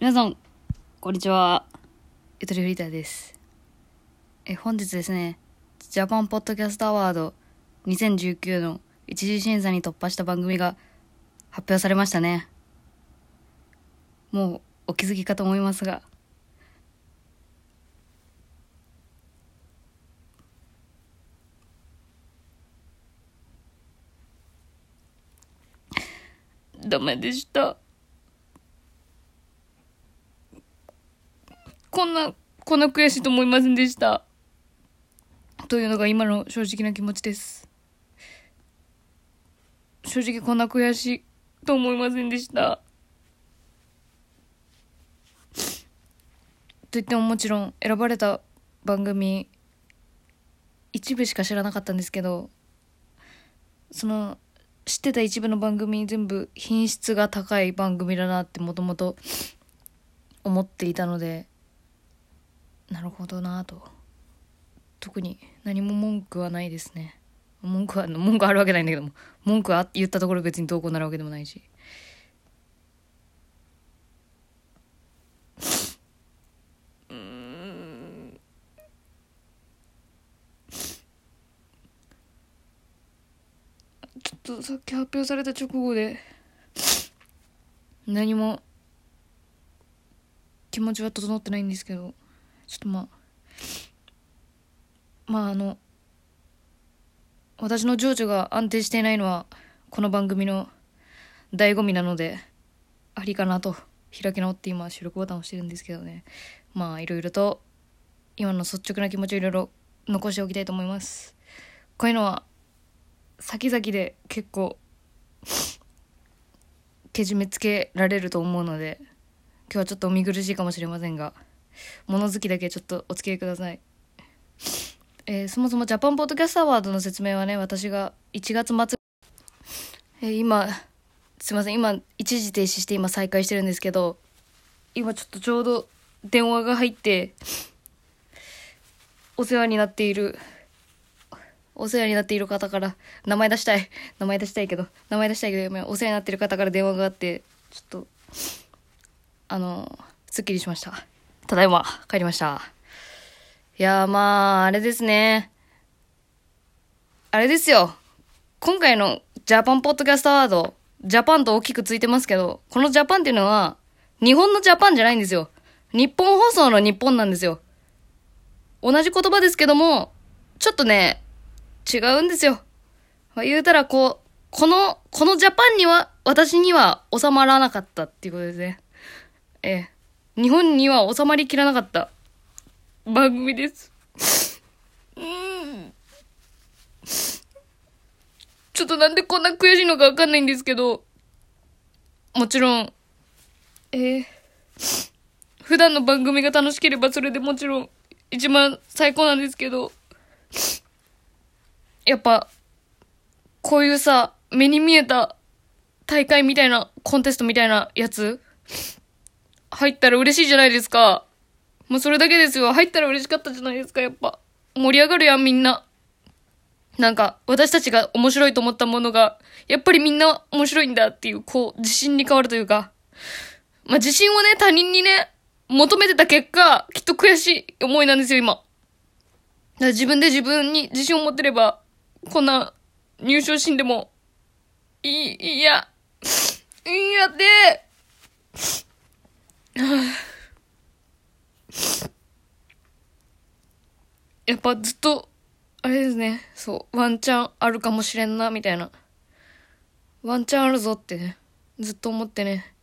皆さん、こんにちは。ゆとりフリーターです。え、本日ですね、ジャパンポッドキャストアワード2019の一次審査に突破した番組が発表されましたね。もうお気づきかと思いますが、ダメでした。こんな、こんな悔しいと思いませんでした。というのが今の正直な気持ちです。正直こんな悔しいと思いませんでした。と言ってももちろん選ばれた番組一部しか知らなかったんですけどその知ってた一部の番組全部品質が高い番組だなってもともと思っていたのでなるほどなと。特に何も文句はないですね。文句は文句あるわけないんだけども。文句は言ったところ別にどうこうなるわけでもないし。うん。ちょっとさっき発表された直後で何も気持ちは整ってないんですけど。ちょっとまあまああの私の情緒が安定していないのはこの番組の醍醐味なのでありかなと開き直って今収録ボタンを押してるんですけどね。まあいろいろと今の率直な気持ちをいろいろ残しておきたいと思います。こういうのは先々で結構けじめつけられると思うので今日はちょっとお見苦しいかもしれませんが物好きだけちょっとお付き合いください。えーそもそもジャパンポッドキャストアワードの説明はね私が1月末、えー今すいません今一時停止して今再開してるんですけど今ちょっとちょうど電話が入ってお世話になっているお世話になっている方から名前出したい名前出したいけど名前出したいけどお世話になっている方から電話があってちょっとあのすっきりしました。ただいま帰りましたいやまああれですねあれですよ今回のジャパンポッドキャストアワードジャパンと大きくついてますけどこのジャパンっていうのは日本のジャパンじゃないんですよ日本放送の日本なんですよ同じ言葉ですけどもちょっとね違うんですよ。まあ、言うたら、こう、この、このジャパンには、私には収まらなかったっていうことですね。ええ。日本には収まりきらなかった。番組です。うん。ちょっとなんでこんな悔しいのかわかんないんですけど、もちろん、ええ普段の番組が楽しければそれでもちろん。一番最高なんですけど、やっぱ、こういうさ、目に見えた大会みたいな、コンテストみたいなやつ、入ったら嬉しいじゃないですか。もうそれだけですよ。入ったら嬉しかったじゃないですか、やっぱ。盛り上がるやん、みんな。なんか、私たちが面白いと思ったものが、やっぱりみんな面白いんだっていう、こう、自信に変わるというか。まあ、自信をね、他人にね、求めてた結果、きっと悔しい思いなんですよ、今。だから自分で自分に自信を持ってれば、こんな入賞シーンでも、いい、いや、いいやで、やっぱずっと、あれですね、そう、ワンチャンあるかもしれんな、みたいな。ワンチャンあるぞってね、ずっと思ってね、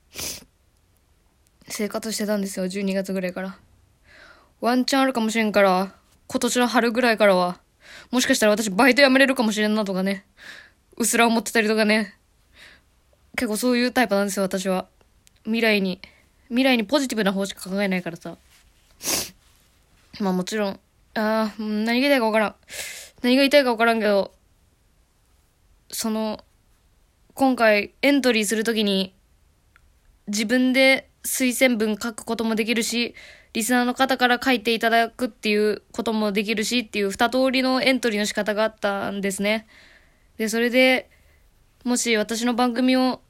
生活してたんですよ、12月ぐらいから。ワンチャンあるかもしれんから、今年の春ぐらいからは、もしかしたら私バイト辞めれるかもしれんなとかね。うすら思ってたりとかね。結構そういうタイプなんですよ、私は。未来に、未来にポジティブな方しか考えないからさ。まあもちろん、ああ、何が言いたいかわからん。何が言いたいかわからんけど、その、今回エントリーするときに、自分で推薦文書くこともできるし、リスナーの方から書いていただくっていうこともできるしっていう二通りのエントリーの仕方があったんですね。で、それで、もし私の番組を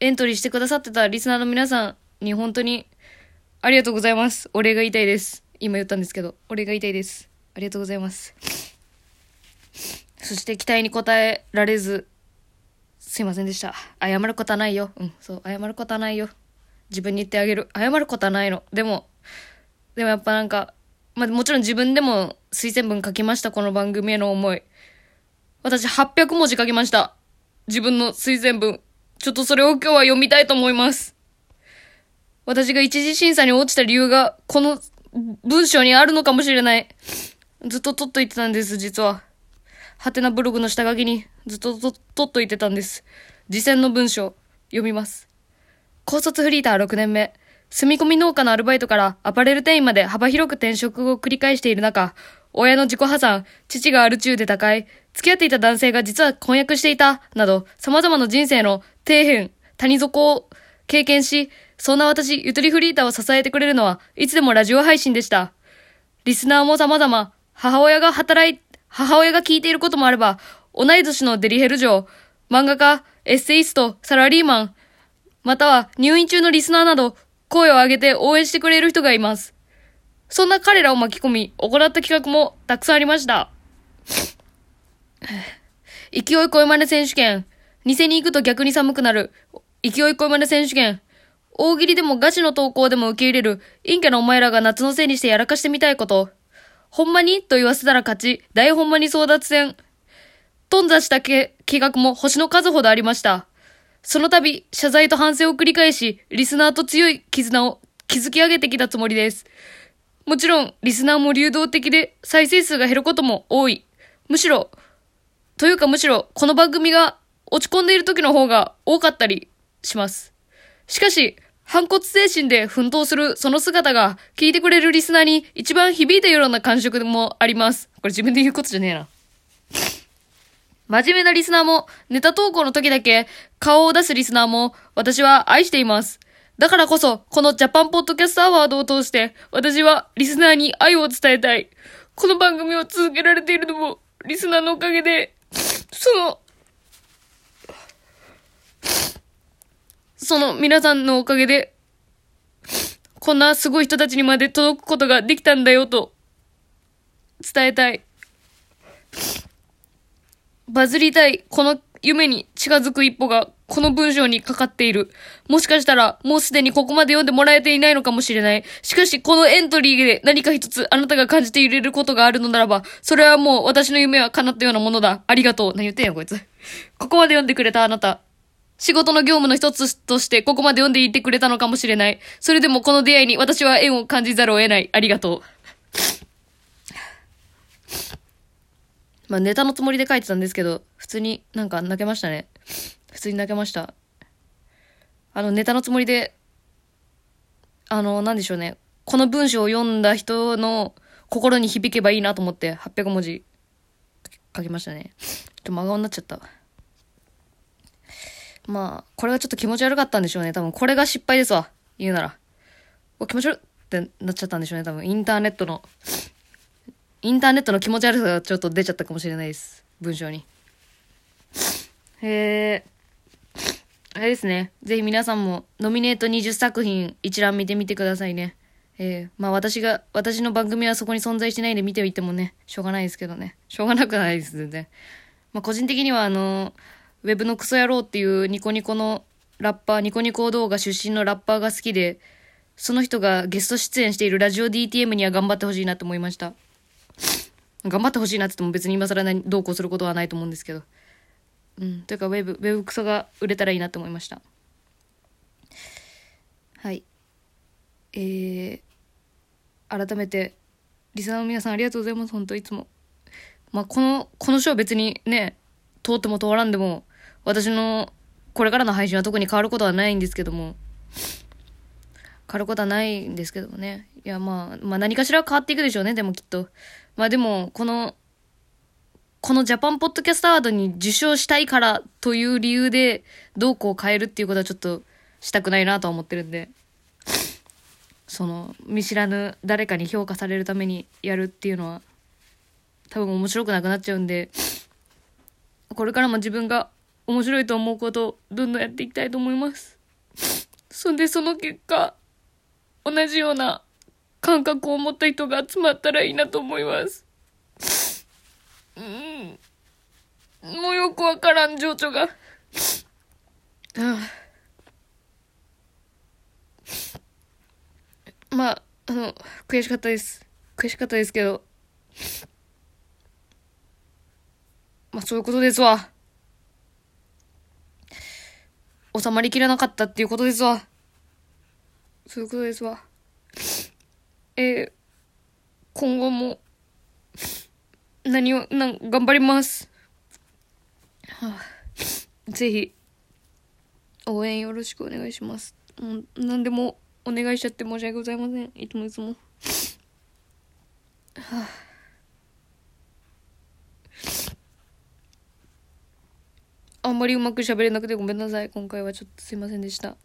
エントリーしてくださってたリスナーの皆さん、に本当にありがとうございます。お礼が言いたいです。今言ったんですけど、お礼が言いたいです。ありがとうございます。そして期待に応えられず、すいませんでした。謝ることはないよ。うん、そう、謝ることはないよ。自分に言ってあげる。謝ることはないの。でも、でもやっぱなんか、まあもちろん自分でも推薦文書きました、この番組への思い。私800文字書きました。自分の推薦文。ちょっとそれを今日は読みたいと思います。私が一次審査に落ちた理由が、この文章にあるのかもしれない。ずっと取っといてたんです、実は。ハテナブログの下書きにずっと取っといてたんです。次戦の文章、読みます。高卒フリーター6年目。住み込み農家のアルバイトからアパレル店員まで幅広く転職を繰り返している中、親の自己破産、父がアル中で他界、付き合っていた男性が実は婚約していた、など、様々な人生の底辺、谷底を経験し、そんな私、ゆとりフリーターを支えてくれるのは、いつでもラジオ配信でした。リスナーも様々、母親が働い、母親が聞いていることもあれば、同い年のデリヘル嬢、漫画家、エッセイスト、サラリーマン、または入院中のリスナーなど、声を上げて応援してくれる人がいます。そんな彼らを巻き込み、行った企画もたくさんありました。勢い声真似選手権。店に行くと逆に寒くなる。勢い声真似選手権。大喜利でもガチの投稿でも受け入れる。陰キャなお前らが夏のせいにしてやらかしてみたいこと。ほんまに？と言わせたら勝ち。大ほんまに争奪戦。頓挫したけ企画も星の数ほどありました。その度、謝罪と反省を繰り返し、リスナーと強い絆を築き上げてきたつもりです。もちろん、リスナーも流動的で、再生数が減ることも多い。むしろ、というかむしろ、この番組が落ち込んでいる時の方が多かったりします。しかし、反骨精神で奮闘するその姿が聞いてくれるリスナーに一番響いたような感触もあります。これ自分で言うことじゃねえな。真面目なリスナーも、ネタ投稿の時だけ顔を出すリスナーも、私は愛しています。だからこそ、このジャパンポッドキャストアワードを通して、私はリスナーに愛を伝えたい。この番組を続けられているのも、リスナーのおかげで、その、その皆さんのおかげで、こんなすごい人たちにまで届くことができたんだよと、伝えたい。バズりたい、この夢に近づく一歩が、この文章にかかっている。もしかしたら、もうすでにここまで読んでもらえていないのかもしれない。しかし、このエントリーで何か一つあなたが感じていれることがあるのならば、それはもう私の夢は叶ったようなものだ。ありがとう。何言ってんや、こいつ。ここまで読んでくれたあなた。仕事の業務の一つとしてここまで読んでいてくれたのかもしれない。それでもこの出会いに私は縁を感じざるを得ない。ありがとう。まあネタのつもりで書いてたんですけど、普通になんか泣けましたね。普通に泣けました。あのネタのつもりで、あの、なんでしょうね。この文章を読んだ人の心に響けばいいなと思って800文字書きましたね。ちょっと真顔になっちゃった。まあ、これはちょっと気持ち悪かったんでしょうね。多分これが失敗ですわ。言うなら。お、気持ち悪ってなっちゃったんでしょうね。多分インターネットの、インターネットの気持ち悪さがちょっと出ちゃったかもしれないです。文章に。へえ。あれですね。ぜひ皆さんもノミネート20作品一覧見てみてくださいね。えー、まあ私が、私の番組はそこに存在してないんで見ておいてもね、しょうがないですけどね。しょうがなくないです、全然。まあ個人的にはあの、ウェブのクソ野郎っていうニコニコのラッパー、ニコニコ動画出身のラッパーが好きで、その人がゲスト出演しているラジオ DTM には頑張ってほしいなと思いました。頑張ってほしいなって言っても別に今更何どうこうすることはないと思うんですけど。うん。というか、ウェブ、ウェブクソが売れたらいいなと思いました。はい。えー、改めて、リスナーの皆さんありがとうございます。本当いつも。まあ、この、この章別にね、通っても通らんでも、私のこれからの配信は特に変わることはないんですけども、変わることはないんですけどもね。いや、まあ、まあ何かしら変わっていくでしょうね、でもきっと。まあでも、この、このジャパンポッドキャストアワードに受賞したいからという理由で、どうこう変えるっていうことはちょっとしたくないなとは思ってるんで、その、見知らぬ誰かに評価されるためにやるっていうのは、多分面白くなくなっちゃうんで、これからも自分が面白いと思うことをどんどんやっていきたいと思います。そんでその結果、同じような感覚を持った人が集まったらいいなと思います。うん。もうよくわからん情緒が。ああまあ、あの、悔しかったです。悔しかったですけど。まあ、そういうことですわ。収まりきらなかったっていうことですわ。そういうことですわ。えー今後も、何を、なん、頑張ります。はあぜひ、応援よろしくお願いします。もう、何でもお願いしちゃって申し訳ございません。いつもいつも。はああんまりうまく喋れなくてごめんなさい。今回はちょっとすいませんでした。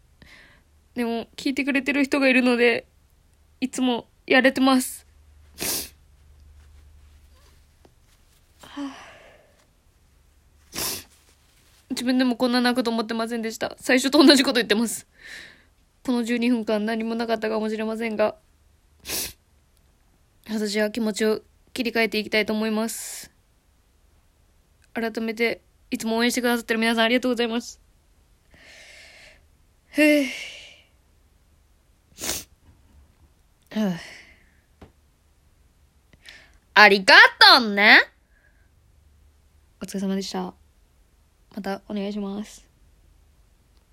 でも、聞いてくれてる人がいるので、いつもやれてます。自分でもこんな泣くと思ってませんでした。最初と同じこと言ってます。この12分間何もなかったかもしれませんが、私は気持ちを切り替えていきたいと思います。改めて、いつも応援してくださってる皆さんありがとうございます。ふぅ。ありがとうねお疲れ様でした。またお願いします。